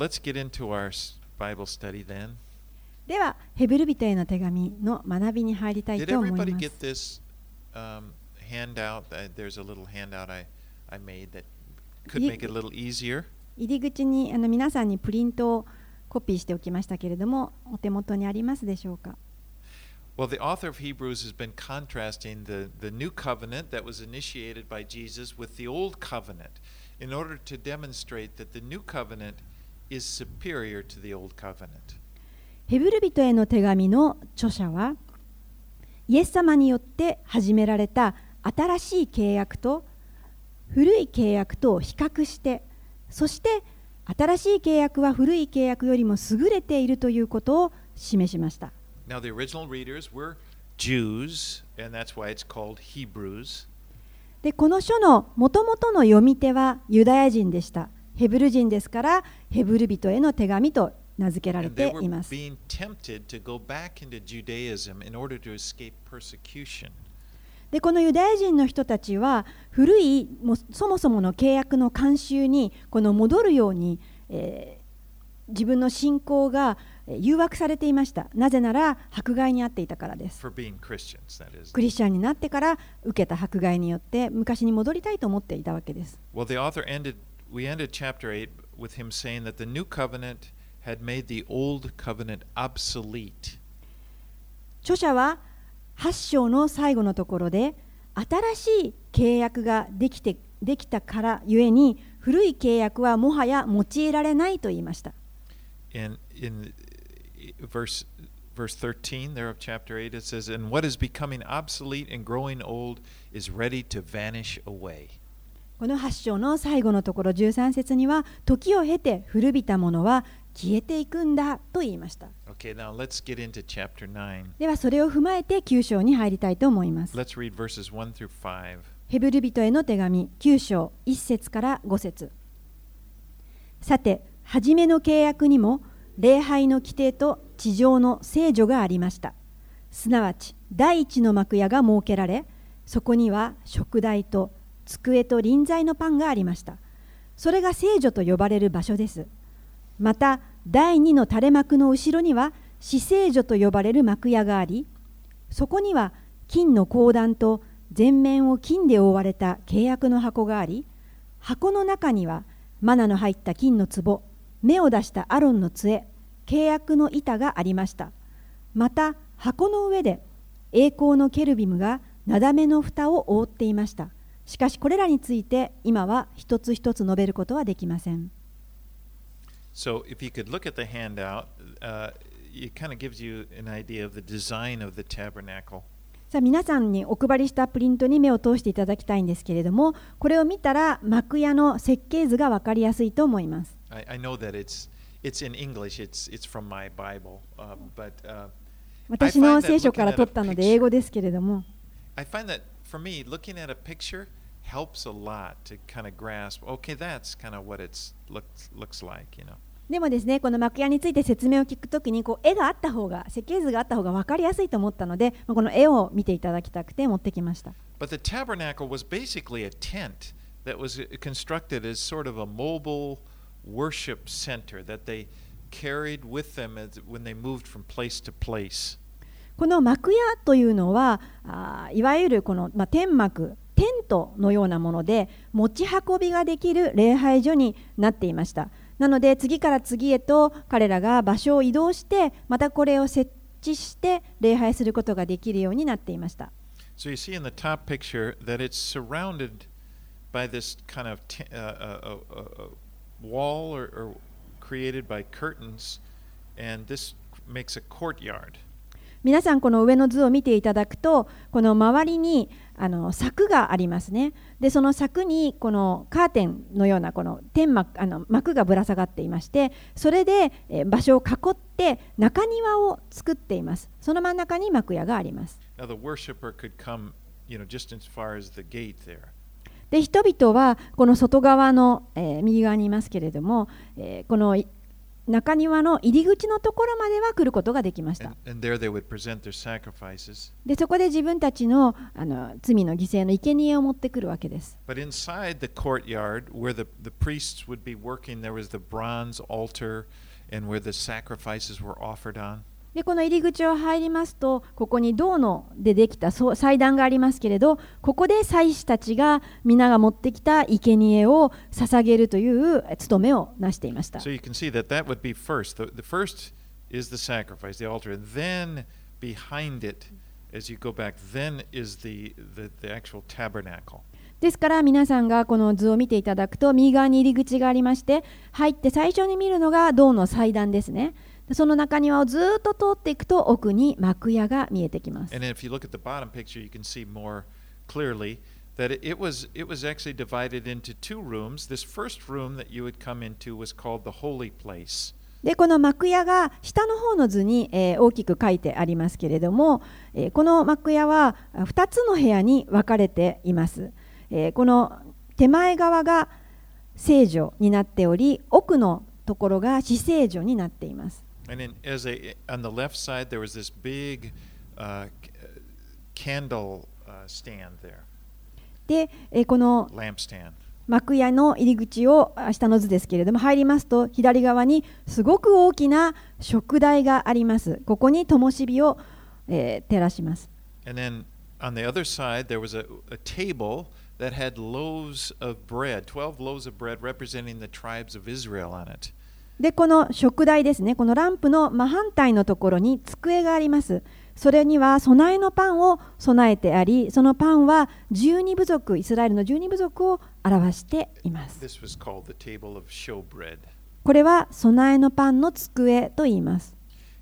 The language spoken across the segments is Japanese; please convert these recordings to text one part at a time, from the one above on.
let's get into our s- Bible study then. では、ヘブル人への手紙の学びに入りたい Did と思い everybody ま get す。 this um, handout? Uh, there's a little handout I, I made that could Ye- make it a little easier. 入り口にあの皆さんにプリントをコピーしておきましたけれども、お手元にありますでしょうか。 Well, the author of Hebrews has been contrasting the, the new covenant that was initiated by Jesus with the old covenant in order to demonstrate that the new covenant is superior to the old covenant. ヘブル人への手紙の著者は、イエス様によって始められた新しい契約と古い契約とを比較して、そして新しい契約は古い契約よりも優れているということを示しました。Now, the original readers were Jews, and that's why it's called Hebrews. でこの書のもともとの読み手はユダヤ人でした。ヘブル人ですから、ヘブル人への手紙と名付けられています。でこのユダヤ人の人たちは古いもうそもそもの契約の慣習にこの戻るように、えー自分の信仰がえー誘惑されていましたなぜなら迫害に遭っていたからです.クリスチャンになってから受けた迫害によって昔に戻りたいと思っていたわけです Well, we ended chapter 8 with him saying that the new covenant had made the old covenant obsolete. 著者は8章の最後のところで新しい契約ができてできたからゆえに古い契約はもはや用いられないと言いました And in uh, verse verse 13 there of chapter 8 it says and what is becoming obsolete and growing old is ready to vanish away. この8章の最後のところ13節には時を経て古びたものは消えていくんだと言いました Okay, now let's get into chapter 9. ではそれを踏まえて9章に入りたいと思います Let's read verses 1 through 5. ヘブル人への手紙9章1節から5節さて初めの契約にも礼拝の規定と地上の聖女がありましたすなわち第一の幕屋が設けられそこには食台と机と臨在のパンがありました。それが聖女と呼ばれる場所です。また第二の垂れ幕の後ろには死聖女と呼ばれる幕屋がありそこには金の香壇と全面を金で覆われた契約の箱があり箱の中にはマナの入った金の壺目を出したアロンの杖契約の板がありました。また箱の上で栄光のケルビムがなだめの蓋を覆っていました。しかしこれらについて今は一つ一つ述べることはできません。さあ皆さんにお配りしたプリントに目を通していただきたいんですけれども、これを見たら幕屋の設計図がわかりやすいと思います。私の聖書から取ったので英語ですけれども。Helps a lot to kind of grasp. Okay, that's kind of what it's looks looks like, you know. でもですねこの幕屋について説明を聞くときにこう絵があった方が設計図があった方が分かりやすいと思ったのでまあこの絵を見ていただきたくて持ってきました But the tabernacle was basically a tent that was constructed as sort of a mobile worship center that they carried with them as, when they moved from place to place. この幕屋というのはあーいわゆるこの、まあ、天幕テントのようなもので持ち運びができる礼拝所になっていました。なので次から次へと彼らが場所を移動してまたこれを設置して礼拝することができるようになっていました、so picture, 皆さん、この上の図を見ていただくと、この周りにあの柵がありますね。でその柵にこのカーテンのようなこの天幕あの幕がぶら下がっていましてそれでえー場所を囲って中庭を作っています。その真ん中に幕屋があります。Now the worshiper could come, you know, just as far as the gate there. で人々はこの外側の、えー右側にいますけれども、えーこのい中庭の入り口のところまでは来ることができました.でそこで自分たちのあの罪の犠牲の生贄を持ってくるわけです。But inside the courtyard, where the, the priests would be working, there was the bronze altar and where the sacrifices were offered on. でこの入り口を入りますとここに銅のでできたそう祭壇がありますけれどここで祭司たちが皆が持ってきた生贄を捧げるという務めをなしていました。So you can see that that would be first. The, the first is the sacrifice, the altar, and then behind it, as you go back, then is the, the, the actual tabernacle. ですから皆さんがこの図を見ていただくと右側に入り口がありまして入って最初に見るのが銅の祭壇ですね。その中庭をずっと通っていくと奥に幕屋が見えてきます。で、この幕屋が下の方の図に、え、大きく書いてありますけれども、え、この幕屋は2つの部屋に分かれています。え、この手前側が聖女になっており、奥のところが死聖女になっています。And then as a on the left side there was this big uh, uh, candle uh, stand there, で、えーこの lampstand. 幕屋の入り口をあ下の図ですけれども入りますと左側にすごく大きな食台がありますここに灯火を、えー照らします And then on the other side there was a, a table that had loaves of bread, 12 loaves of bread representing the tribes of Israel on it. でこの食台ですねこのランプの真反対のところに机がありますそれには備えのパンを備えてありそのパンは十二部族イスラエルの十二部族を表しています.これは備えのパンの机と言います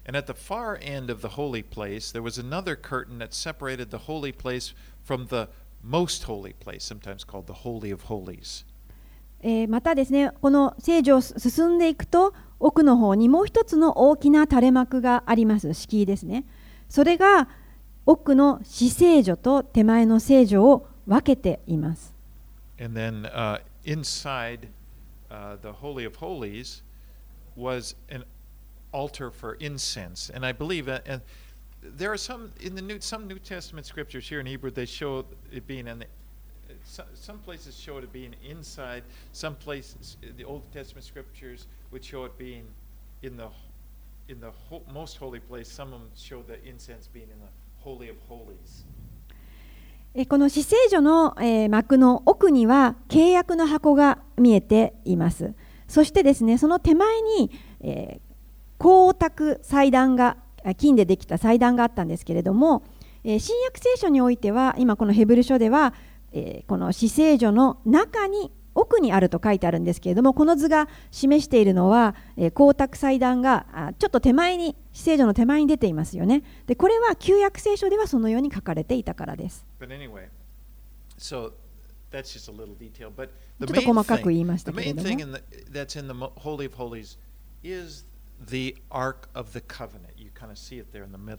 And at the far end of the holy place, there was another curtain that separated the holy place from the most holy place, sometimes called the Holy of Holies. えーまたですねこの聖女を進んでいくと奥の方にもう一つの大きな垂れ幕があります敷居ですねそれが奥の死聖女と手前の聖女を分けています And then uh, inside uh, the Holy of Holies was an altar for incense. And I believe, that, and there are some in the New, some New Testament scriptures here in Hebrew, they show it being in some, places show it being inside. Some places, the Old Testament scriptures would show it being in the in the ho- most holy place. Some of them show the incense being in the holy of holies. この死聖所の、幕の奥には契約の箱が見えていますそしてですねその手前に、えー光沢祭壇が金でできた祭壇があったんですけれども、えー新約聖書においては今このヘブル書では、えーこの死聖所の中に奥にあると書いてあるんですけれどもこの図が示しているのは、えー光沢祭壇があちょっと手前に死聖所の手前に出ていますよね。でこれは旧約聖書ではそのように書かれていたからです。Anyway, so ちょっと細かく言いましたけれども。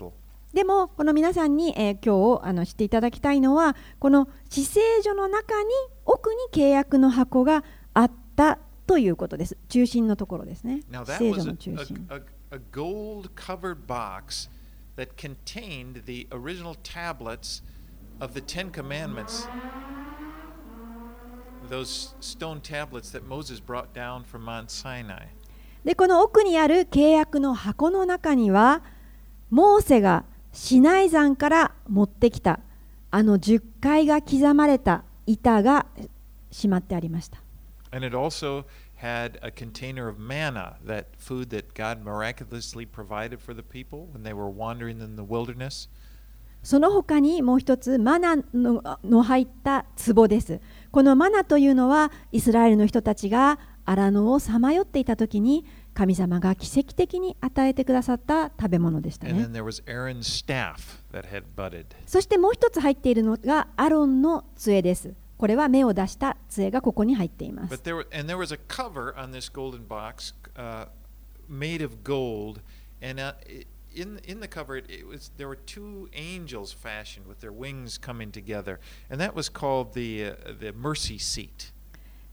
the, でもこの皆さんに、えー今日あの知っていただきたいのはこの死聖所の中に奥に契約の箱があったということです中心のところですね聖 was 所の中心 a, a, a gold covered box that contained the original tablets of the Ten Commandments. Those stone tablets that Moses brought down from Mount Sinai. でこの奥にある契約の箱の中にはモーセがシナイ山から持ってきたあの10回が刻まれた板がしまってありました And it also had a container of manna, that food that God miraculously provided for the people when they were wandering in the wilderness. その他にもう一つマナのの入った壺です。このマナというのはイスラエルの人たちが荒野をさまよっていた時に神様が奇跡的に与えてくださった食べ物でした。そしてもう一つ入っているのがアロンの杖です。これは目を出した杖がここに入っています。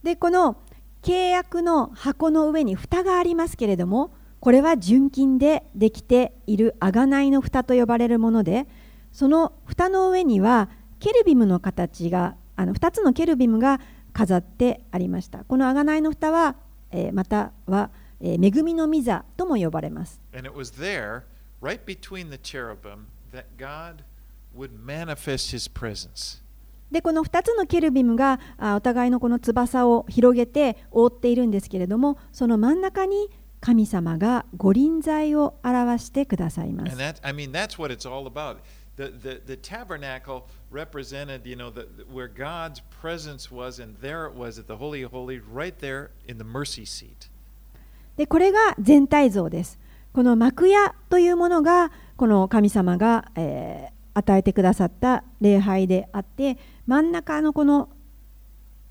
で、この。契約の箱の上に蓋がありますけれども、これは純金でできている贖いの蓋と呼ばれるものでその蓋の上にはケルビムの形があの2つのケルビムが飾ってありましたこの贖いの蓋は、えー、または、えー、恵みの御座とも呼ばれます And it was there, right between the cherubim, that God would manifest his presence. でこの2つのケルビムがあお互いのこの翼を広げて覆っているんですけれどもその真ん中に神様が御臨在を表してくださいます。that, I mean, that's what it's all about. The, the, the tabernacle represented, you know, the, where God's presence was, and there it was at the Holy of Holies, right there in the mercy seat. でこれが全体像です。この幕屋というものがこの神様が、えー与えてくださった礼拝であって真ん中のこの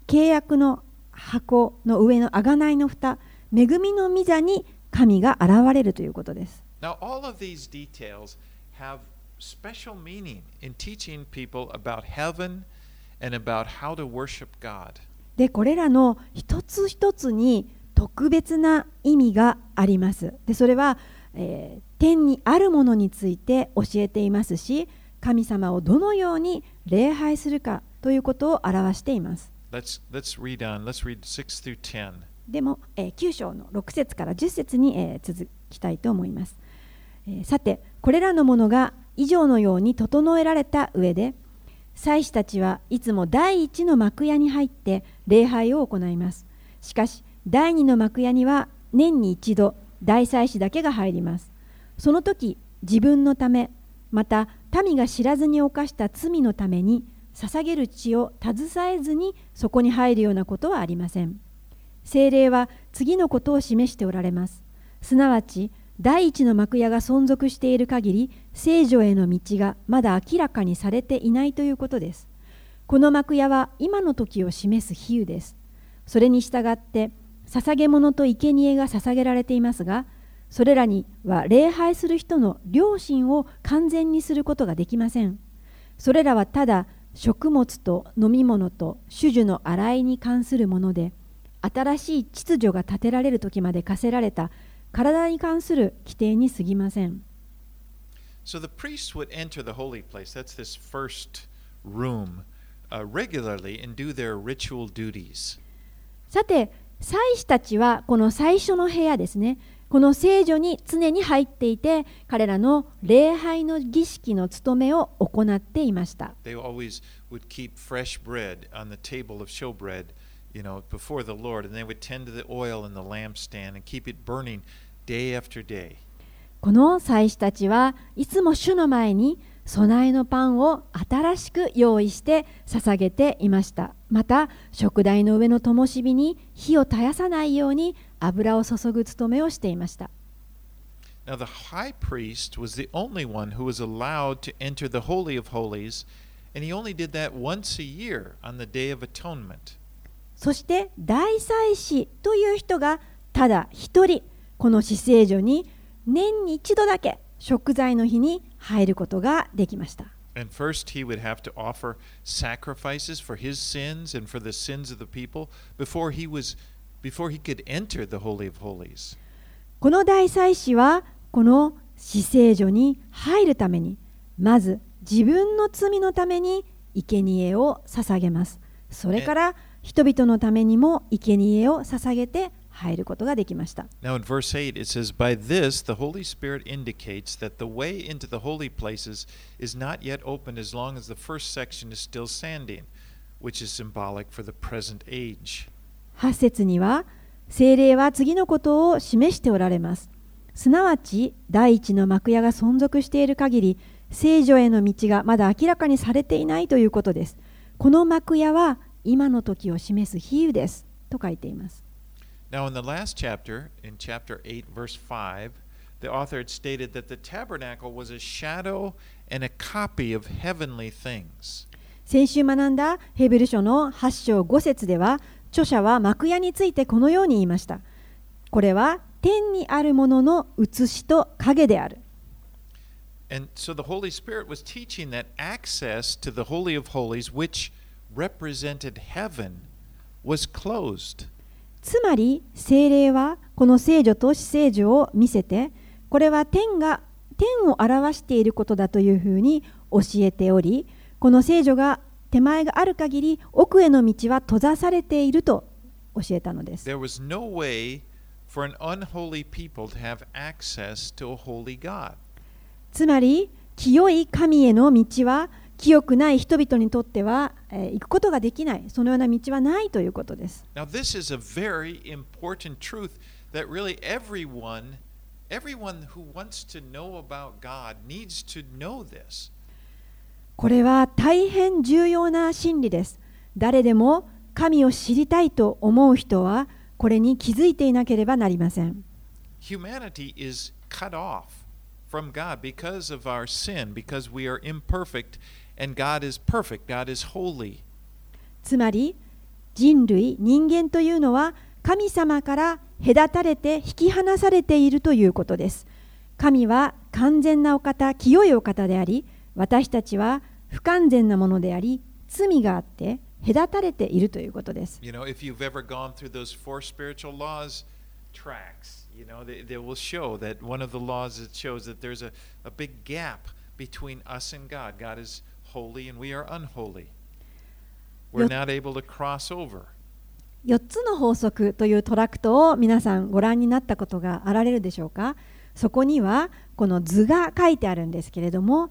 契約の箱の上の贖いの蓋恵みの御座に神が現れるということです。Now, all of these details have special meaning in teaching people about heaven and about how to worship God. でこれらの一つ一つに特別な意味がありますでそれは、えー天にあるものについて教えていますし神様をどのように礼拝するかということを表しています Let's, let's read on. Let's read 6 through 10. でも、えー9章の6節から10節に、えー続きたいと思います、えーさてこれらのものが以上のように整えられた上で祭司たちはいつも第一の幕屋に入って礼拝を行いますしかし第二の幕屋には年に一度大祭司だけが入りますその時自分のためまた民が知らずに犯した罪のために捧げる血を携えずにそこに入るようなことはありません。精霊は次のことを示しておられます。すなわち第一の幕屋が存続している限り聖女への道がまだ明らかにされていないということです。この幕屋は今の時を示す比喩です。それに従って捧げ物と生贄が捧げられていますがそれらには礼拝する人の良心を完全にすることができません。それらはただ食物と飲み物と種々の洗いに関するもので新しい秩序が立てられる時まで課せられた体に関する規定に過ぎません So the priests would enter the holy place, that's this first room, uh, regularly and do their ritual duties. さて祭司たちはこの最初の部屋ですねこの聖女に常に入っていて、彼らの礼拝の儀式の務めを行っていました。この祭司たちはいつも主の前に備えのパンを新しく用意して捧げていました。また、食台の上の灯火に火を絶やさないように。油を注ぐ務めをしていました Now, the high priest was the only one who was allowed to enter the Holy of Holies, and he only did that once a year on the Day of Atonement. そして大祭司という人がただ一人この死聖所に年に一度だけ食材の日に入ることができました And first, he would have to offer sacrifices for his sins and for the sins of the people before he was before he could enter the Holy of Holies. この大祭司はこの死聖所に入るためにまず自分の罪のために生贄を捧げますそれから人々のためにも生贄を捧げて入ることができました Now, in verse 8, it says, By this the Holy Spirit indicates that the way into the holy places is not yet opened as long as the first section is still standing, which is symbolic for the present age. 8節には精霊は次のことを示しておられますすなわち第一の幕屋が存続している限り聖女への道がまだ明らかにされていないということですこの幕屋は今の時を示す比喩ですと書いています Now, in the last chapter, in chapter 8, verse 5, the author had stated that the tabernacle was a shadow and a copy of heavenly things. 先週学んだヘブル書の8章5節では著者は幕屋についてこのように言いました。これは天にあるものの写しと影である。つまり、聖霊はこの聖女と死聖女を見せて、これは天が天を表していることだというふうに教えており、この聖女が手前がある限り奥への道は閉ざされていると教えたのです。There was no way for an unholy people to have access to a holy God. つまり清い神への道は清くない人々にとっては、えー行くことができないそのような道はないということです。Now, this is a very important truth that really everyone, everyone who wants to know about God needs to know this. これは大変重要な真理です。誰でも神を知りたいと思う人はこれに気づいていなければなりません。Humanity is cut off from God because of our sin, because we are imperfect, and God is perfect, God is holy. つまり人類人間というのは神様から隔たれて引き離されているということです神は完全なお方清いお方であり私たちは不完全なものであり罪があって隔たれているということです You know, if you've ever gone through those four spiritual laws tracks, you know, they, they will show that one of the laws that shows that there's a, a big gap between us and God. God is holy and we are unholy. We're not able to cross over. 4つの法則というトラクトを皆さんご覧になったことがあられるでしょうかそこにはこの図が書いてあるんですけれども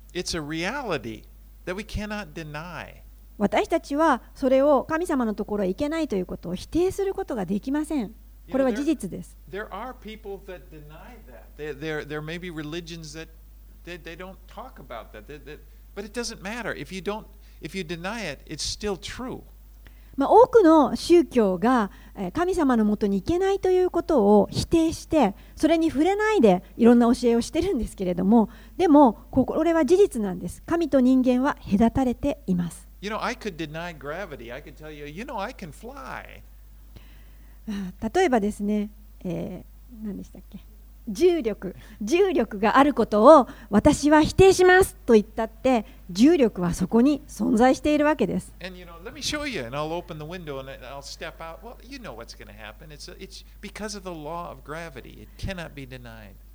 It's a reality that we cannot deny. 私たちはそれを神様のところへ行けないということを否定することができませんこれは事実です There are people that deny that. There, there, there may be religions that they, they don't talk about that. That- that- But it doesn't matter. If you don't, if you deny it, it's still true. まあ、多くの宗教がえー神様のもとに行けないということを否定してそれに触れないでいろんな教えをしてるんですけれどもでもここれは事実なんです神と人間は隔たれています You know, I could deny gravity. I could tell you, you know, I can fly. あ例えばですね、えー何でしたっけ？重力重力があることを私は否定しますと言ったって重力はそこに存在しているわけです。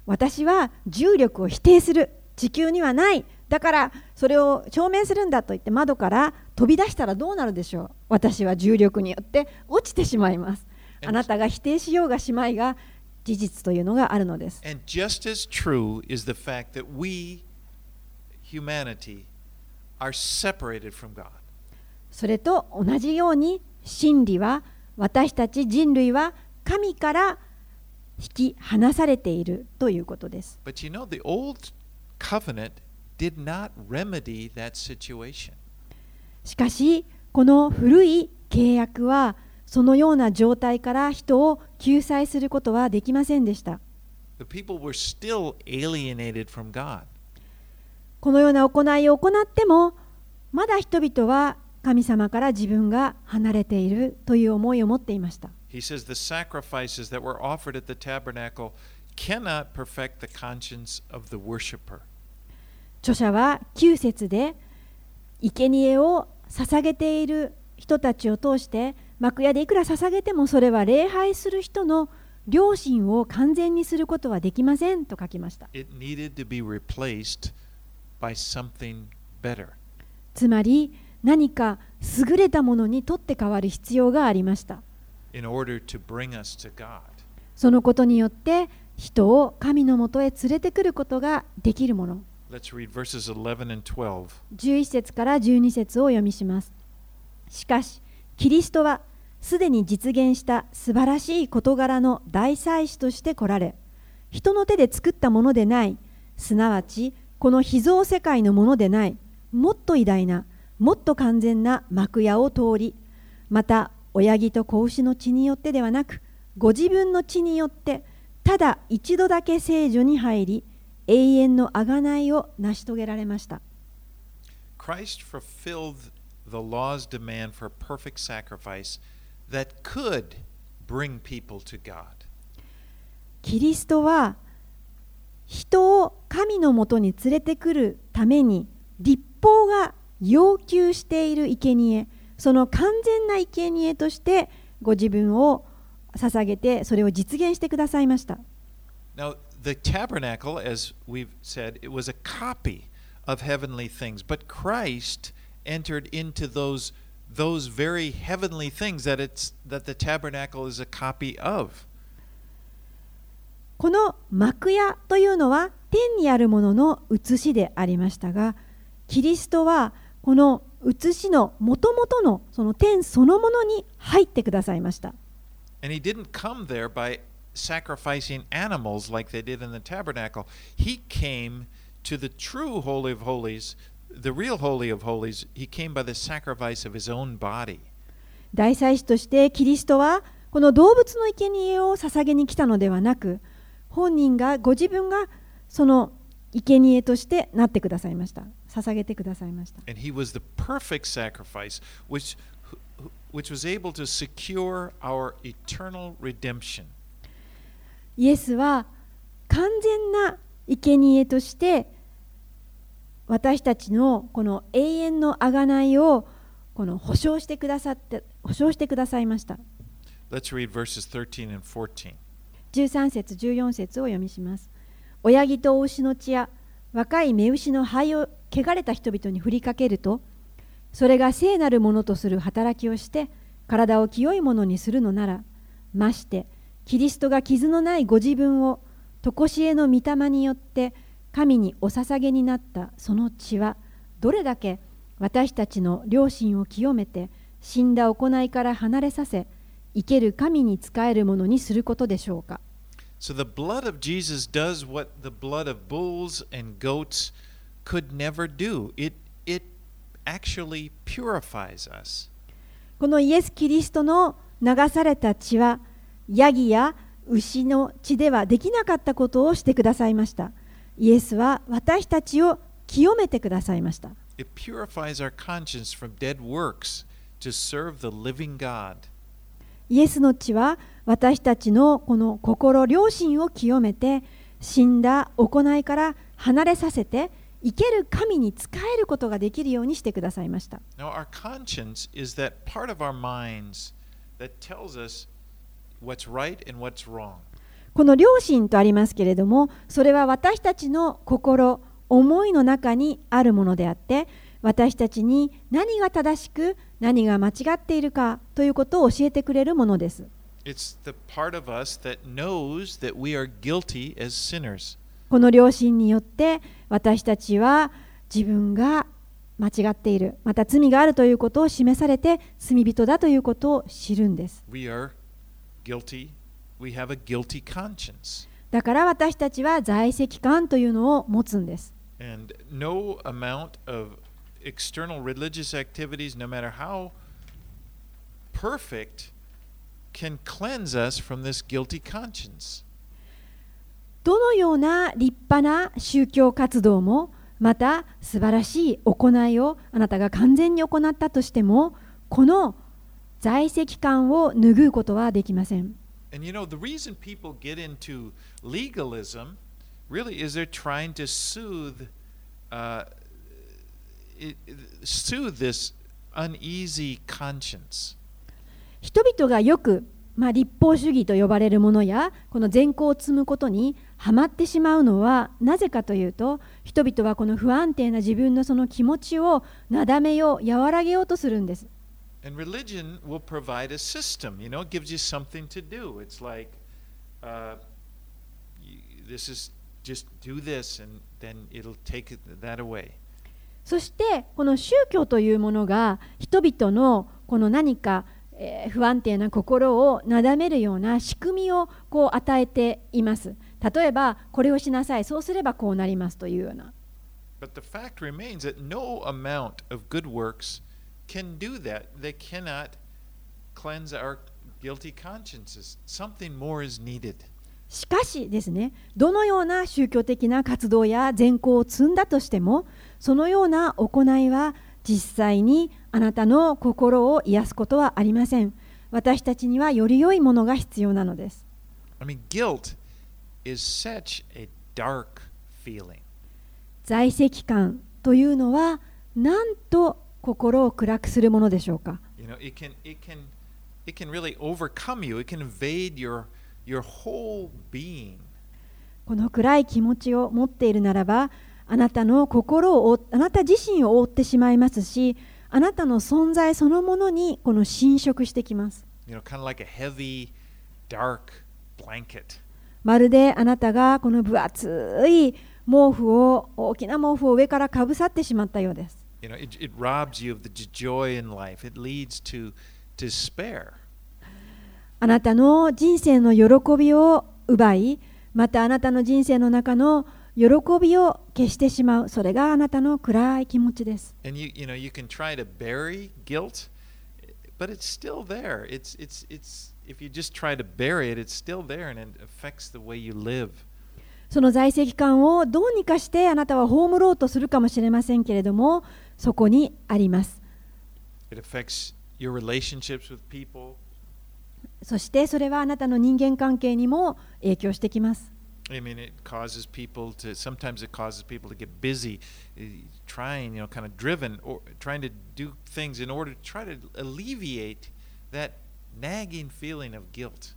私は重力を否定する地球にはない。だからそれを証明するんだと言って窓から飛び出したらどうなるでしょう。私は重力によって落ちてしまいます。あなたが否定しようがしまいが事実というのがあるのです。それと同じように真理は私たち人類は神から引き離されているということです。しかし、この古い契約は、そのような状態から人を救済することはできませんでした。このような行いを行ってもまだ人々は神様から自分が離れているという思いを持っていました。He says the sacrifices that were offered at the tabernacle cannot perfect the conscience of the worshiper. 著者は9節で生贄を捧げている人たちを通して幕屋でいくら捧げてもそれは礼拝する人の良心を完全にすることはできませんと書きました.つまり何か優れたものに取って代わる必要がありました.そのことによって人を神のもとへ連れてくることができるもの Let's read verses 11 and 12. 11節から12節をお読みしますしかしキリストはすでに実現した素晴らしい事柄の大祭司として来られ人の手で作ったものでないすなわちこの秘蔵世界のものでないもっと偉大なもっと完全な幕屋を通りまた親木と子牛の血によってではなくご自分の血によってただ一度だけ聖女に入り永遠の贖いを成し遂げられました。Christ fulfilled the law's demand for perfect sacrifice that could bring people to God. キリストは人を神のもとに連れてくるために立法が要求している生贄その完全な生贄としてご自分を捧げてそれを実現してくださいました Now, the tabernacle, as we've said, it was a copy of heavenly things, but Christ entered into those those very heavenly things that it's that the tabernacle is a copy of. この幕屋というのは天にあるものの写しでありましたがキリストはこの写しのもともとのその天そのものに入ってくださいました And he didn't come there by sacrificing animals like they did in the tabernacle. He came to the true Holy of Holies, the real Holy of Holies. He came by the sacrifice of his own body. 大祭司としてキリストはこの動物の生贄を捧げに来たのではなく本人がご自分がその生贄としてなってくださいました捧げてくださいました And he was the perfect sacrifice which, which was able to secure our eternal redemption. イエスは完全な生贄として私たちのこの永遠の贖いをこの保証してくださって保証してくださいました Let's read verses 13 and 14. 13節14節を読みします親木と牛の血や若い目牛の灰を汚れた人々に振りかけるとそれが聖なるものとする働きをして体を清いものにするのならましてキリストが傷のないご自分を常しえの御霊によって神にお捧げになったその血はどれだけ私たちの良心を清めて死んだ行いから離れさせ生ける神に仕えるものにすることでしょうか？So the blood of Jesus does what the blood of bulls and goats could never do. It, it actually purifies us. このイエス・キリストの流された血はヤギや牛の血ではできなかったことをしてくださいましたイエスは私たちを清めてくださいました。イエスの血は私たちのこの心、良心を清めて、死んだ行いから離れさせて、生ける神に仕えることができるようにしてくださいました。Now, our conscience is that part of our minds that tells us what's right and what's wrong. この良心とありますけれどもそれは私たちの心思いの中にあるものであって私たちに何が正しく何が間違っているかということを教えてくれるものです It's the part of us that knows that we are guilty as sinners. この良心によって私たちは自分が間違っているまた罪があるということを示されて罪人だということを知るんです We are guilty. We have a guilty conscience. だから私たちは在籍感というのを持つんです And no amount of external religious activities, no matter how perfect, can cleanse us from this guilty conscience. どのような立派な宗教活動もまた素晴らしい行いをあなたが完全に行ったとしてもこの在籍感を拭うことはできません And you know, the reason people get into legalism really is they're trying to soothe, uh, it, soothe this uneasy conscience. 人々がよく、まあ、立法主義と呼ばれるものやこの善行を積むことにはまってしまうのはなぜかというと人々はこの不安定な自分のその気持ちをなだめよう和らげようとするんです And religion will provide a system, you know, it gives you something to do. It's like, uh, you, this is just do this and then it'll take that away. そしてこの宗教というものが人々のこの何か、えー不安定な心をなだめるような仕組みをこう与えています例えばこれをしなさいそうすればこうなりますというような But the fact remains that no amount of good works can do that. They cannot cleanse our guilty consciences. Something more is needed. しかしですねどのような宗教的な活動や善行を積んだとしてもそのような行いは実際にあなたの心を癒すことはありません私たちにはより良いものが必要なのです I mean, guilt is such a dark feeling. 在籍感というのはなんと心を暗くするものでしょうか？You know, it can it can it can really overcome you. It can invade your your whole being. この暗い気持ちを持っているならばあなたの心を覆あなた自身を覆ってしまいますしあなたの存在そのものにこの侵食してきます You know, kind of like a heavy, dark blanket. まるであなたがこの分厚い毛布を大きな毛布を上からかぶさってしまったようですあなたの人生の喜びを奪い、またあなたの人生の中の喜びを消してしまう。それがあなたの暗い気持ちです。その在籍感をどうにかしてあなたは葬ろうとするかもしれませんけれども、そこにあります.そしてそれはあなたの人間関係にも影響してきます I mean, it causes people to sometimes it causes people to get busy, eh, trying, you know, kind of driven or trying to do things in order to try to alleviate that nagging feeling of guilt.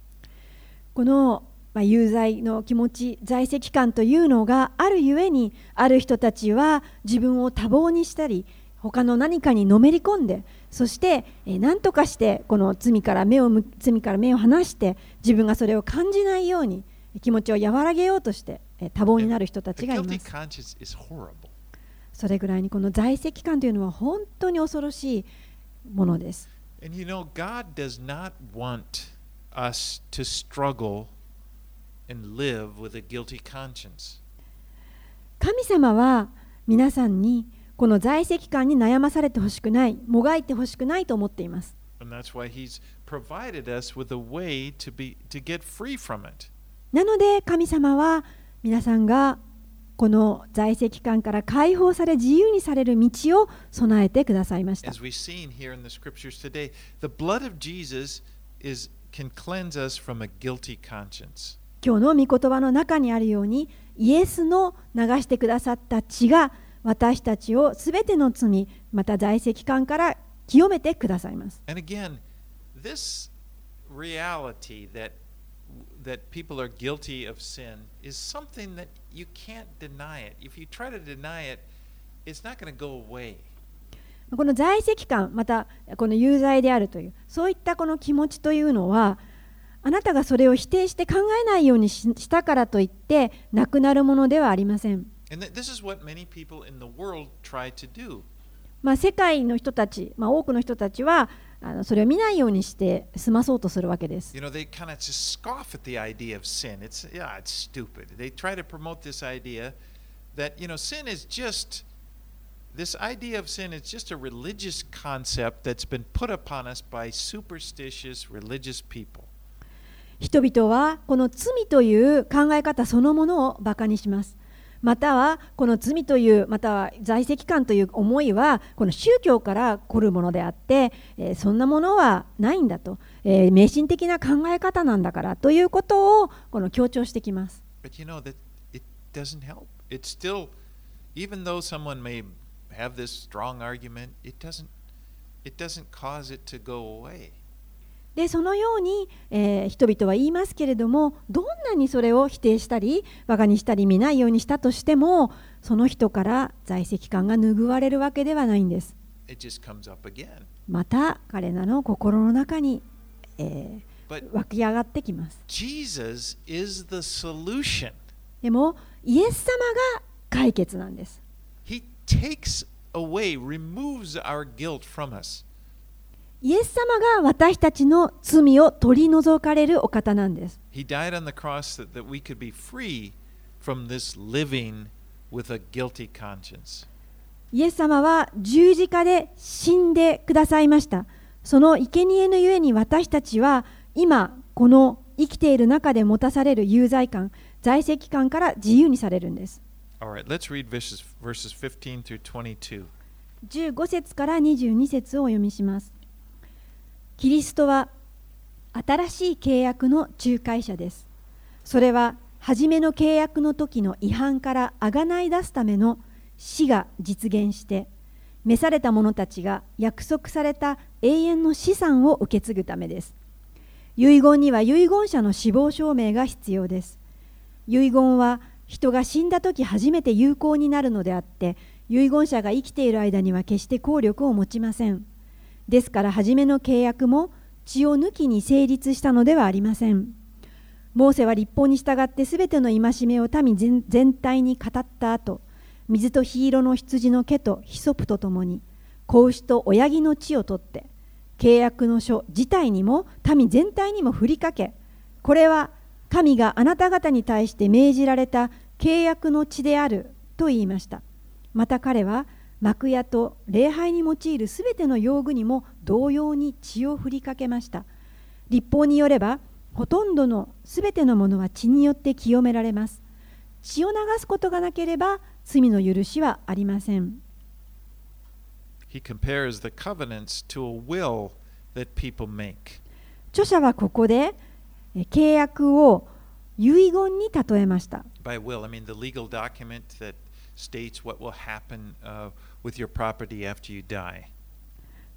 この、まあ、有罪の気持ち在籍感というのがあるゆえにある人たちは自分を多忙にしたり他の何かにのめり込んでそしてえー何とかしてこの罪から目をむ罪から目を離して自分がそれを感じないように気持ちを和らげようとしてえー多忙になる人たちがいます.それぐらいにこの在籍感というのは本当に恐ろしいものです And you know, God does not want us to struggle 神様は皆さんにこの在籍感に悩まされてほしくない、もがいてほしくないと思っています。なので神様は皆さんがこの在籍感から解放され自由にされる道を備えてくださいました。今日の御言葉の中にあるようにイエスの流してくださった血が私たちをすべての罪また在籍感から清めてくださいます And again, this reality that that people are guilty of sin is something that you can't deny it. If you try to deny it, it's not going to go away. この在籍感またこの有罪であるというそういったこの気持ちというのはあなたがそれを否定して考えないようにししたからといってなくなるものではありません。まあ、世界の人たち、まあ、多くの人たちはあのそれを見ないようにして済まそうとするわけです。You know, they kind of just scoff at the idea of sin. It's yeah, it's stupid. They try to promote this idea that you know sin is just this idea of sin is just a religious concept that's been put upon us by superstitious religious people. 人々はこの罪という考え方そのものをバカにします。またはこの罪というまたは在籍感という思いはこの宗教から来るものであってそんなものはないんだと迷信的な考え方なんだからということをこの強調してきます。でそのように、えー人々は言いますけれどもどんなにそれを否定したりバカにしたり見ないようにしたとしてもその人から在籍感が拭われるわけではないんです。また彼らの心の中に、えー湧き上がってきます。でもイエス様が解決なんです。He takes away, removes our guilt from us. イエス様が私たちの罪を取り除かれるお方なんです。イエス様は十字架で死んでくださいました。その生贄のゆえに私たちは今この生きている中で持たされる有罪感、在籍感から自由にされるんです。15節から22節をお読みします。キリストは新しい契約の仲介者です。それは初めの契約の時の違反からあがない出すための死が実現して召された者たちが約束された永遠の資産を受け継ぐためです。遺言には遺言者の死亡証明が必要です。遺言は人が死んだ時初めて有効になるのであって遺言者が生きている間には決して効力を持ちません。ですから初めの契約も血を抜きに成立したのではありません。モーセは立法に従ってすべての戒めを民全体に語った後水と火色の羊の毛とヒソプとともに子牛と親木の血を取って契約の書自体にも民全体にも振りかけこれは神があなた方に対して命じられた契約の血であると言いました。また彼は幕屋と礼拝に用いるすべての用具にも同様に血を振りかけました。立法によればほとんどのすべてのものは血によって清められます。血を流すことがなければ罪の許しはありません。He compares the covenants to a will that people make. 著者はここでえ契約を遺言に例えました。By will, I mean the legal document that states what will happen uh, with your property after you die.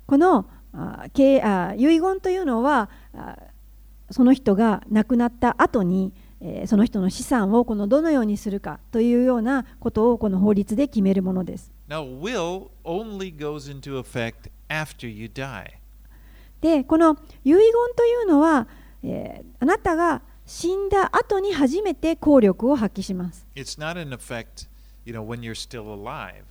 このあ契あ遺言というのはあその人が亡くなった後に、えーその人の資産をこのどのようにするかというようなことをこの法律で決めるものです。Now, will only goes into effect after you die. でこの遺言というのは、えーあなたが死んだ後に初めて効力を発揮します。It's not in effect, you know, when you're still alive.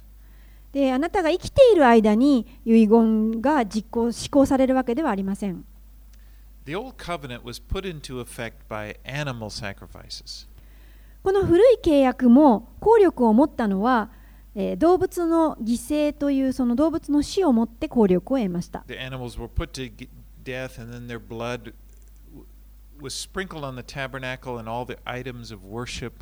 であなたが生きている間に遺言が実行施行されるわけではありません。The old covenant was put into effect by animal sacrifices. この古い契約も効力を持ったのは、えー動物の犠牲というその動物の死をもって効力を得ました。The animals were put to death, and then their blood was sprinkled on the tabernacle and all the items of worship.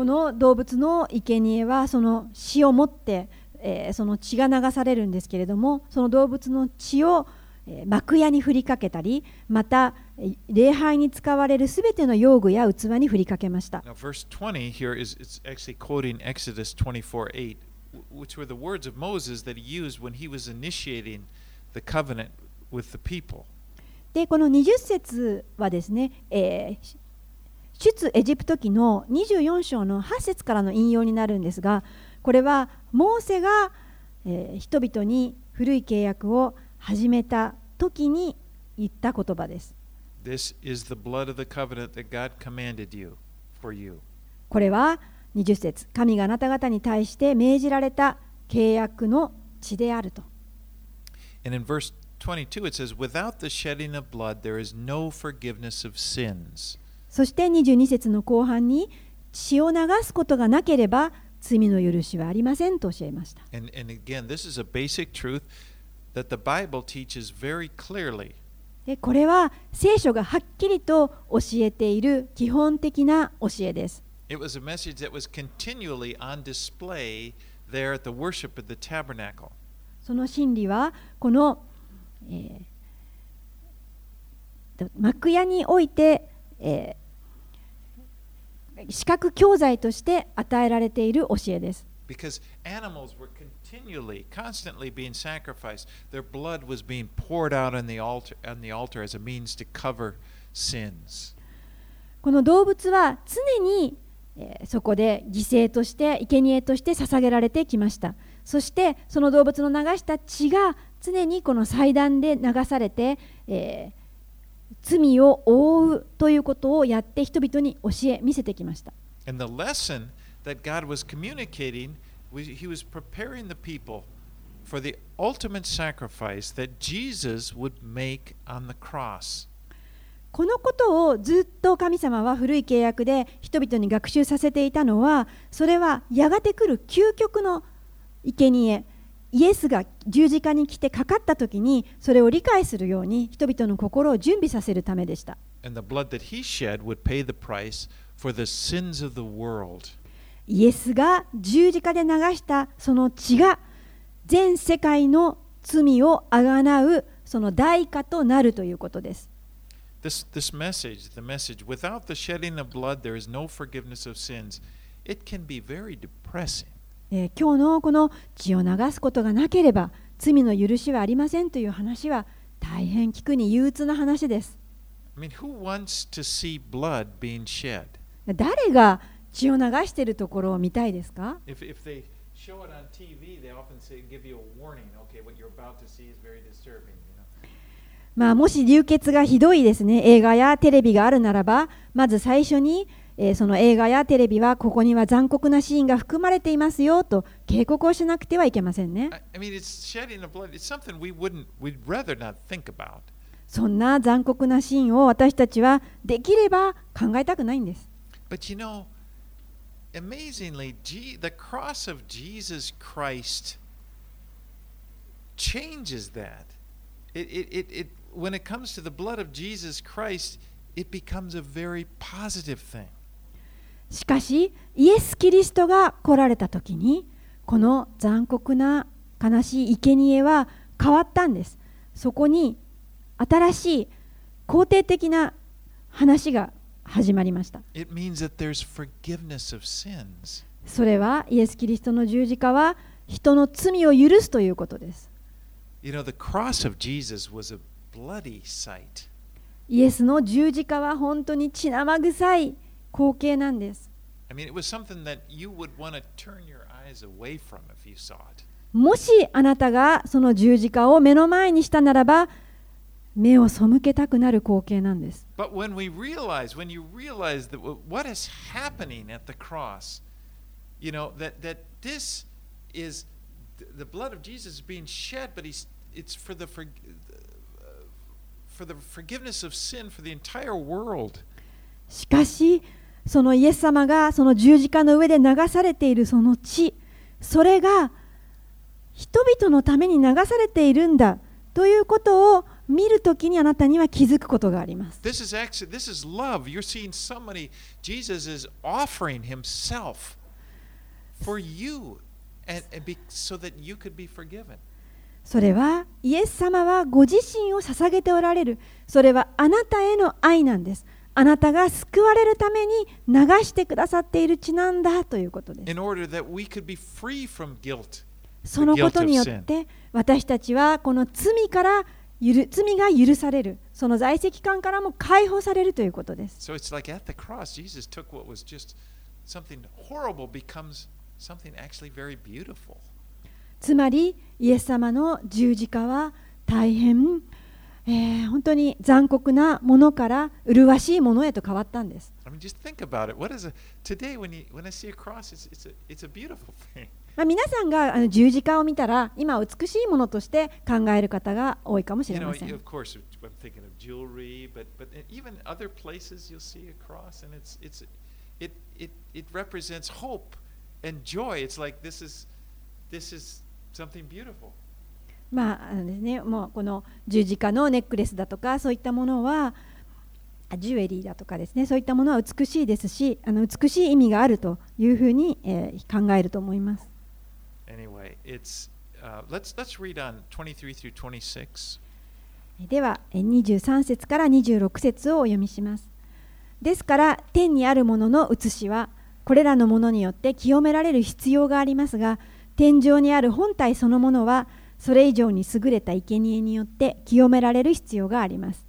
この動物の生贄はその死をもって、えーその血が流されるんですけれどもその動物の血を、えー幕屋に振りかけたりまたえー礼拝に使われるすべての用具や器に振りかけました。Now, verse 20 here is it's actually quoting Exodus 24 8, w- which were the words of Moses that he used when he was initiating the covenant with the people. でこの20節はですね、えー出エジプト記の24章の8節からの引用になるんですがこれはモーセが、えー人々に古い契約を始めた時に言った言葉です。This is the blood of the covenant that God commanded you for you. これは20節神があなた方に対して命じられた契約の血であると。And in verse 22, it says, Without the shedding of blood, there is no forgiveness of sins. そして22節の後半に血を流すことがなければ罪の許しはありませんと教えました。And, and again, this is a basic truth that the Bible teaches very clearly. でこれは聖書がはっきりと教えている基本的な教えです。It was a message that was continually on display there at the worship of the tabernacle. その真理はこの、えーと幕屋において、えー視覚教材として与えられている教えです。Because animals were continually, constantly being sacrificed. Their blood was being poured out on the altar, on the altar as a means to cover sins. この動物は常に、えーそこで犠牲として生贄として捧げられてきましたそしてその動物の流した血が常にこの祭壇で流されて、えー罪を覆うということをやって人々に教え見せてきました。このことをずっと神様は古い契約で人々に学習させていたのはそれはやがて来る究極の生贄イエスが十字架に来てかかった時にそれを理解するように人々の心を準備させるためでした。イエスが十字架で流したその血が全世界の罪をあがなうその代価となるということです。This, this message, the message, without the shedding of blood, there is no forgiveness of sins, it can be very depressing. えー今日のこの血を流すことがなければ罪の許しはありませんという話は大変聞くに憂鬱な話です。I mean? 誰が血を流しているところを見たいですか If, if they show it on TV, they often say, give you a warning. Okay, what you're about to see is very disturbing. まあ、もし流血がひどいですね映画やテレビがあるならばまず最初に、えーその映画やテレビはここには残酷なシーンが含まれていますよと警告をしなくてはいけませんね I, mean, blood. そんな残酷なシーンを私たちはできれば考えたくないんです But you know, amazingly, G, the cross of Jesus Christ changes that. It, it, it, it, when it comes to the blood of Jesus Christ, it becomes a very positive thing. しかしイエス・キリストが来られた時にこの残酷な悲しい生贄は変わったんですそこに新しい肯定的な話が始まりました.それはイエス・キリストの十字架は人の罪を許すということです You know, the cross of Jesus was a bloody sight. イエスの十字架は本当に血生臭い光景なんです。もしあなたがその十字架を目の前にしたならば目を背けたくなる光景なんです。しかし、そのイエス様がその十字架の上で流されているその血それが人々のために流されているんだということを見るときにあなたには気づくことがあります。This is actually, this is love. You're seeing somebody, Jesus is offering himself for you and, and be, so that you could be forgiven. それはイエス様はご自身を捧げておられるそれはあなたへの愛なんですあなたが救われるために流してくださっている血なんだということです。そのことによって私たちはこの罪からゆ罪が許されるその在籍感からも解放されるということです。つまりイエス様の十字架は大変えー本当に残酷なものから麗しいものへと変わったんです I mean, just think about it. What is a today when you when I see a cross, it's it's a it's a beautiful thing. まあ、皆さんがあの十字架を見たら今美しいものとして考える方が多いかもし You れ know, ませ you- ん of course, I'm thinking of jewelry, but but even other places you'll see a cross, and it's it's it it it represents hope and joy. It's like this is this is something beautiful. まああのですね、もうこの十字架のネックレスだとかそういったものはあジュエリーだとかですねそういったものは美しいですしあの美しい意味があるというふうに、えー考えると思います。Anyway, it's uh, let's let's read on 23 through 26. ではえー23節から26節をお読みします。ですから天にあるものの写しはこれらのものによって清められる必要がありますが天井にある本体そのものはそれ以上に優れた生贄によって清められる必要があります。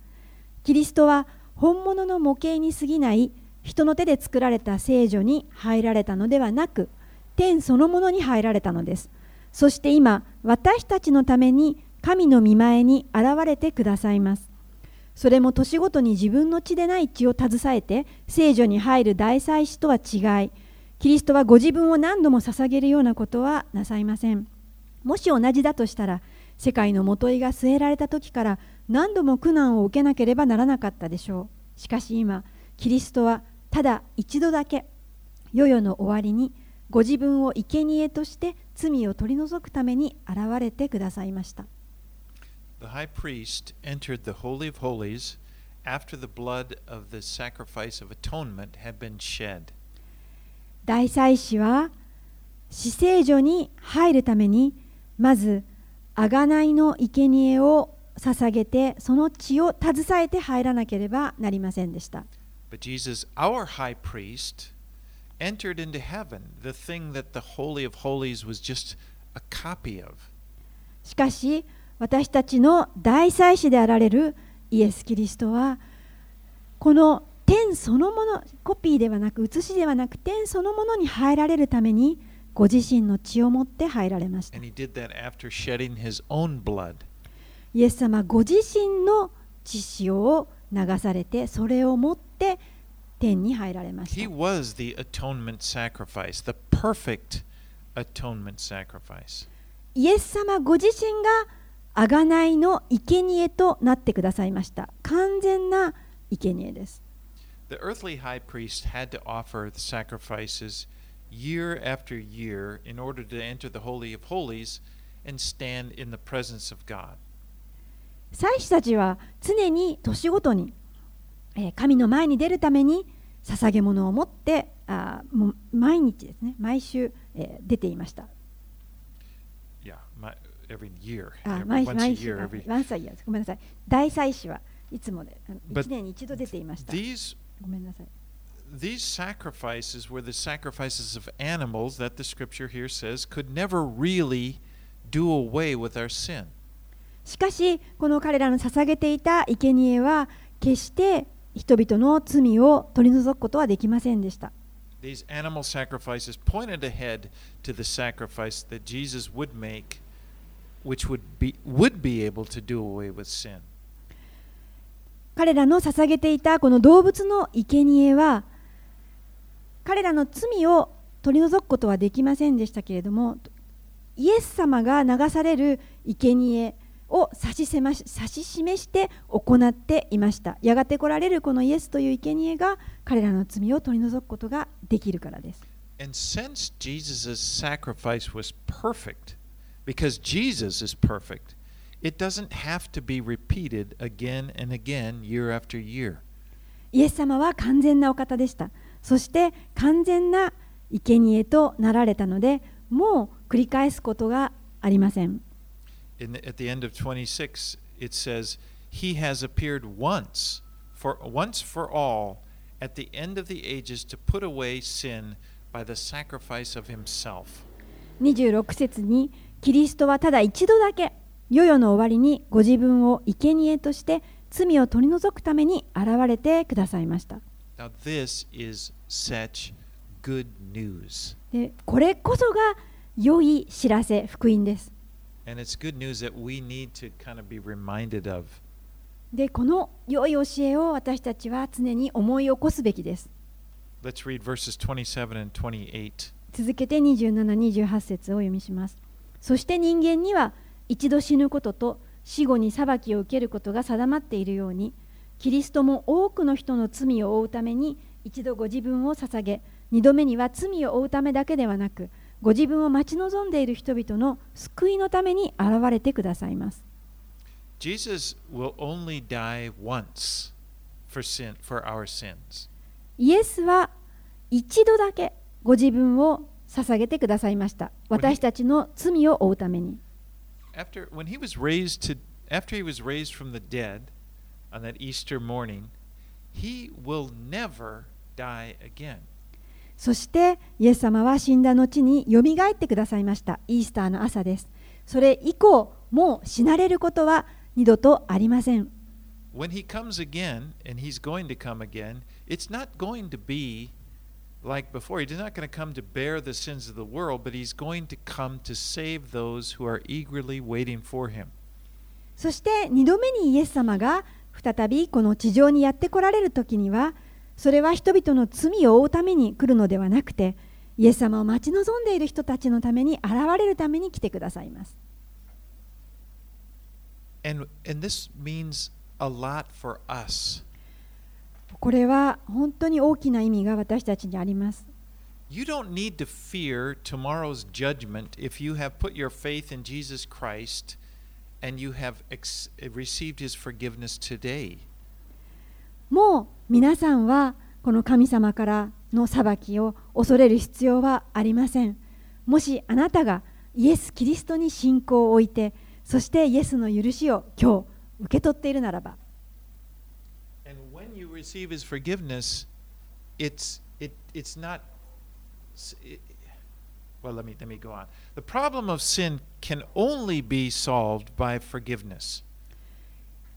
キリストは本物の模型に過ぎない人の手で作られた聖女に入られたのではなく天そのものに入られたのです。そして今私たちのために神の御前に現れてくださいます。それも年ごとに自分の血でない血を携えて聖女に入る大祭司とは違いキリストはご自分を何度も捧げるようなことはなさいませんもし同じだとしたら世界のもといが据えられた時から何度も苦難を受けなければならなかったでしょうしかし今キリストはただ一度だけ世々の終わりにご自分を生贄として罪を取り除くために現れてくださいました The high priest entered the Holy of Holies after the blood of the sacrifice of atonement had been shed. 大祭司は死聖所に入るためにまず贖いの生贄を捧げてその血を携えて入らなければなりませんでした But Jesus, our high priest, entered into heaven, the thing that the Holy of Holies was just a copy of. しかし私たちの大祭司であられるイエス・キリストはこの天そのものコピーではなく写しではなく天そのものに入られるためにご自身の血を持って入られました。イエス様、ご自身の血潮を流されて、それを持って天に入られました。イエス様、ご自身が贖いの生贄となってくださいました。完全な生贄です。Year after year in order to enter the Holy of Holies and stand in the presence of God. 祭司たちは常に年ごとに、えー神の前に出るために捧げ物を持ってあーもう毎日ですね毎週、えー出ていました Yeah, my, every year. あ毎 once a 毎週 year, あ every. ワンサイヤーごめんなさい大祭司はいつもであの But 1年に一度出ていました These ごめんなさい these sacrifices were the sacrifices of animals that the scripture here says could never really do away with our sin. しかしこの彼らの捧げていた生贄は決して人々の罪を取り除くことはできませんでした These animal sacrifices pointed ahead to the sacrifice that Jesus would make, which would be would be able to do away with sin. 彼らの捧げていたこの動物の生贄は彼らの罪を取り除くことはできませんでしたけれどもイエス様が流される生贄を指しせまし指し示して行っていました。やがて来られるこのイエスという生贄が彼らの罪を取り除くことができるからです。And since Jesus' sacrifice was perfect, because Jesus is perfect, it doesn't have to be repeated again and again, year after year. イエス様は完全なお方でしたそして完全な生贄となられたので、もう繰り返すことがありません。At 六26節にキリストはただ一度だけ、世々の終わりにご自分を生贄として罪を取り除くために現れてくださいました。Now, this is such good news. でこれこそが良い知らせ福音です And it's good news that we need to kind of be reminded of. でこの良い教えを私たちは常に思い起こすべきです Let's read verses 27 and 28. 続けて2728節を読みしますそして人間には一度死ぬことと死後に裁きを受けることが定まっているようにキリストも多くの人の罪を負うために一度ご自分を捧げ二度目には罪を負うためだけではなくご自分を待ち望んでいる人々の救いのために現れてくださいます。Jesus will only die once for sin for our sins. イエスは一度だけご自分を捧げてくださいました。私たちの罪を負うために。After when he was raised to after he was raised from the dead on that Easter morning, he will never die again. そしてイエス様は死んだ後によみがえってくださいましたイースターの朝ですそれ以降もう死なれることは二度とありません When he comes again, and he's going to come again, it's not going to be like before. He's not going to come to bear the sins of the world, but he's going to come to save those who are eagerly waiting for him. そして二度目にイエス様が 再びこの地上にやって来られる時にはそれは人々の罪を負うために来るのではなくてイエス様を待ち望んでいる人たちのために現れるために来てくださいます。これは本当に大きな意味が私たちにあります。You don't need to fear tomorrow's judgment if you have put your faith in Jesus Christ. もう皆さんはこの神様からの裁きを恐れる必要はありません。もしあなたがイエス・キリストに信仰を置いて、そしてイエスの許しを今日受け取っているならば。Well let me let me go on. The problem of sin can only be solved by forgiveness.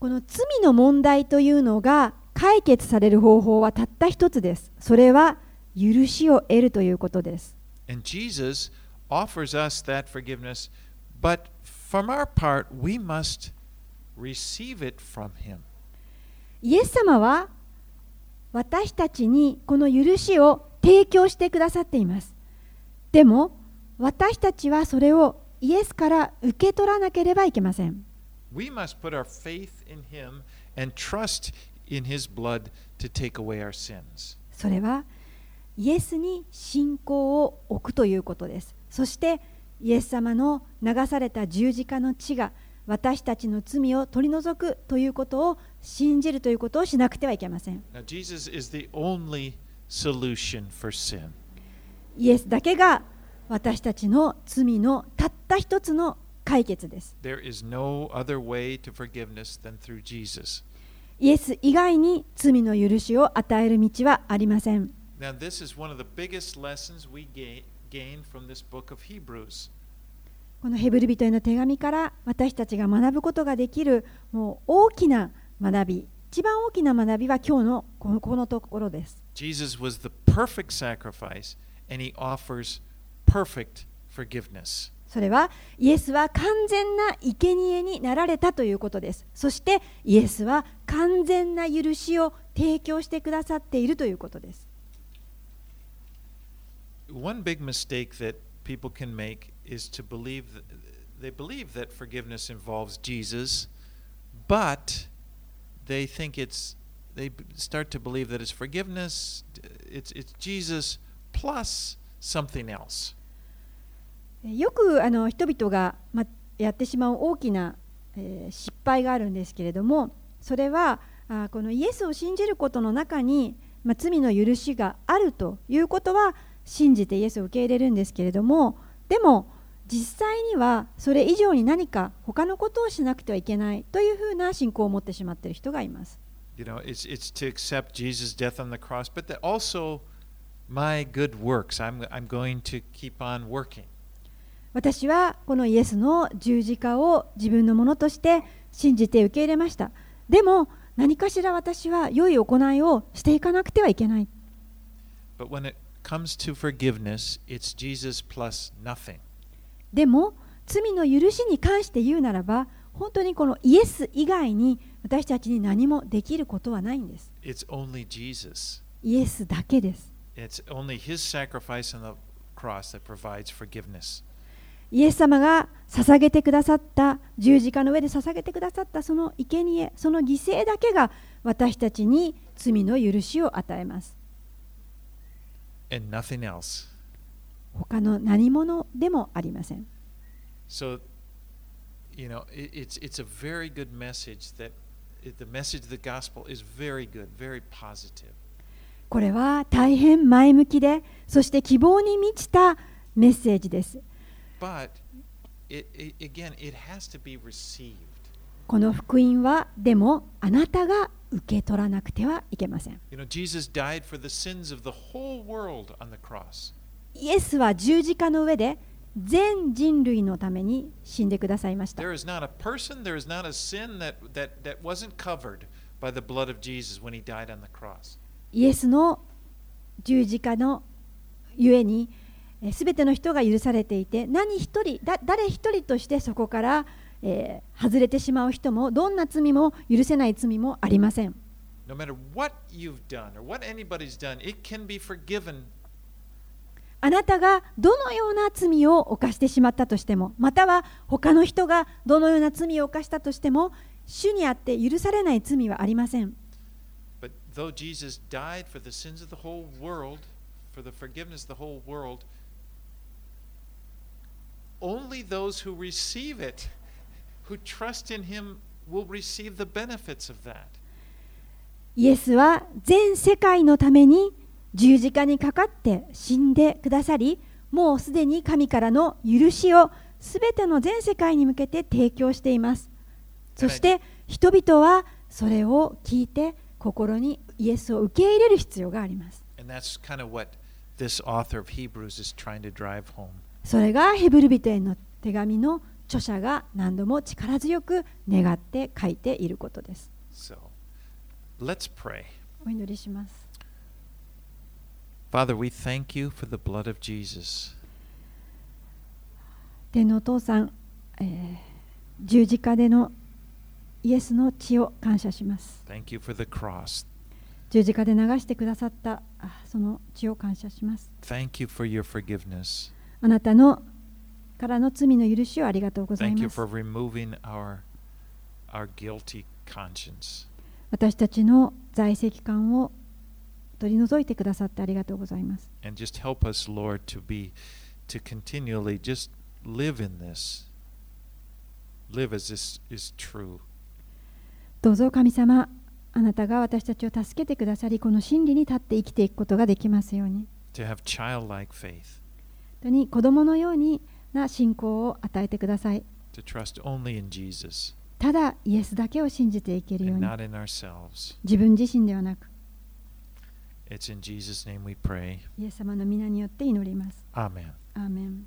この罪の問題というのが解決される方法はたった一つです。それは許しを得るということです。And Jesus offers us that forgiveness, but from our part we must receive it from him. イエス様は私たちにこの許しを提供してくださっています。でも私たちはそれをイエスから受け取らなければいけません。We must put our faith in him and trust in his blood to take away our sins. それはイエスに信仰を置くということです。そしてイエス様の流された十字架の血が私たちの罪を取り除くということを信じるということをしなくてはいけません。Now, Jesus is the only solution for sin. イエスだけが私たちの罪のたった一つの解決です。There is no other way to forgiveness than through Jesus. イエス以外に罪の許しを与える道はありません。Now, this is one of the biggest lessons we gain, from this book of Hebrews. このヘブル人への手紙から私たちが学ぶことができるもう大きな学び、一番大きな学びは今日のこのこのところです。Jesus was the perfect sacrifice, and he offers perfect forgiveness. それはイエスは完全な生贄になられたということです。そしてイエスは完全な許しを提供してくださっているということです。 One big mistake that people can make is to believe that they believe that forgiveness involves Jesus, but they think it's they b- start to believe that it's forgiveness, it's it's Jesus plus something else. よくあの人々が、ま、やってしまう大きな、えー失敗があるんですけれどもそれはあこのイエスを信じることの中に、まあ、罪の許しがあるということは信じてイエスを受け入れるんですけれどもでも実際にはそれ以上に何か他のことをしなくてはいけないというふうな信仰を持ってしまっている人がいます。You know, it's it's to accept Jesus' death on the cross, but that also my good works. I'm I'm going to keep on working. 私はこのイエスの十字架を自分のものとして信じて受け入れましたでも何かしら私は良い行いをしていかなくてはいけない But when it comes to forgiveness, it's Jesus plus nothing. でも罪の許しに関して言うならば本当にこのイエス以外に私たちに何もできることはないんです It's only Jesus. イエスだけです It's only his sacrifice on the cross that provides forgiveness. イエス様が捧げてくださった十字架の上で捧げてくださったその生贄その犠牲だけが私たちに罪の許しを与えます and nothing else. 他の何者でもありません So, you know, it, it's it's a very good message that the message of the gospel is very good, very positive. これは大変前向きでそして希望に満ちたメッセージです But it, it, again, it has to be received. この福音はでもあなたが受け取らなくてはいけません You know, Jesus died for the sins of the whole world on the cross. イエスは十字架の上で全人類のために死んでくださいました There is not a person, there is not a sin that, that, that wasn't covered by the blood of Jesus when he died on the cross. イエスの十字架のゆえにすべての人が許されていて何一人だ誰一人としてそこから、えー外れてしまう人もどんな罪も許せない罪もありません。No matter what you've done or what anybody's done, it can be forgiven. あなたがどのような罪を犯してしまったとしてもまたは他の人がどのような罪を犯したとしても主にあって許されない罪はありません though Jesus died for the sins of the whole world for the forgiveness of the whole world, only those who receive it, who trust in Him, will receive the benefits of that. イエスは全世界のために十字架にかかって死んでくださり、もうすでに神からの許しをすべての全世界に向けて提供しています。そして人々はそれを聞いて心にイエスを受け入れる必要があります。それがヘブルビテの手紙の著者が何度も力強く願って書いていることです。ります。天の父さん、十字架でのイエスの血を感謝します。十字架で流してくださったあその血を感謝します。Thank you for your forgiveness. あなたのからの罪の許しをありがとうござい Thank you ます for。removing our our guilty conscience. 私たちの在籍感を取り除いてくださってありがとうございます。And just help us, Lord, to be to continually just live in this. Live as this is true. どうぞ神様、あなたが私たちを助けてくださり、この真理に立って生きていくことができますように。To have childlike faith. 本当に子供のようにな信仰を与えてください。To trust only in Jesus ただイエスだけを信じていけるように not in ourselves. 自分自身ではなく It's in Jesus' name we pray. イエス様の皆によって祈ります。Amen. アーメン